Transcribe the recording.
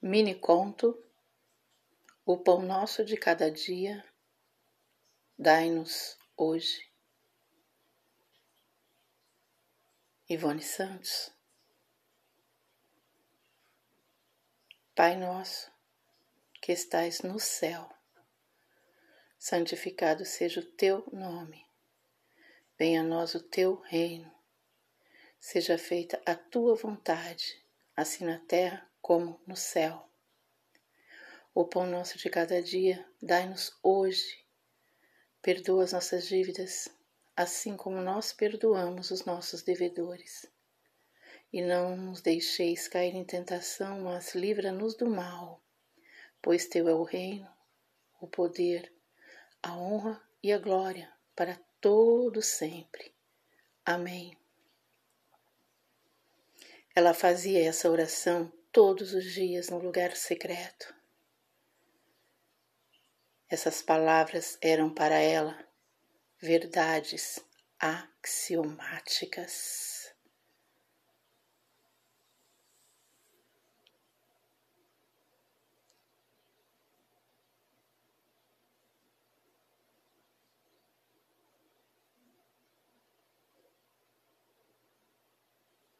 Mini conto O pão nosso de cada dia, dai-nos hoje. Ivone Santos Pai nosso, que estais no céu, santificado seja o teu nome. Venha a nós o teu reino. Seja feita a tua vontade, assim na terra como no céu. O pão nosso de cada dia, dai-nos hoje. Perdoa as nossas dívidas, assim como nós perdoamos os nossos devedores. E não nos deixeis cair em tentação, mas livra-nos do mal, pois teu é o reino, o poder, a honra e a glória para todo sempre. Amém. Ela fazia essa oração todos os dias no lugar secreto. Essas palavras eram para ela verdades axiomáticas.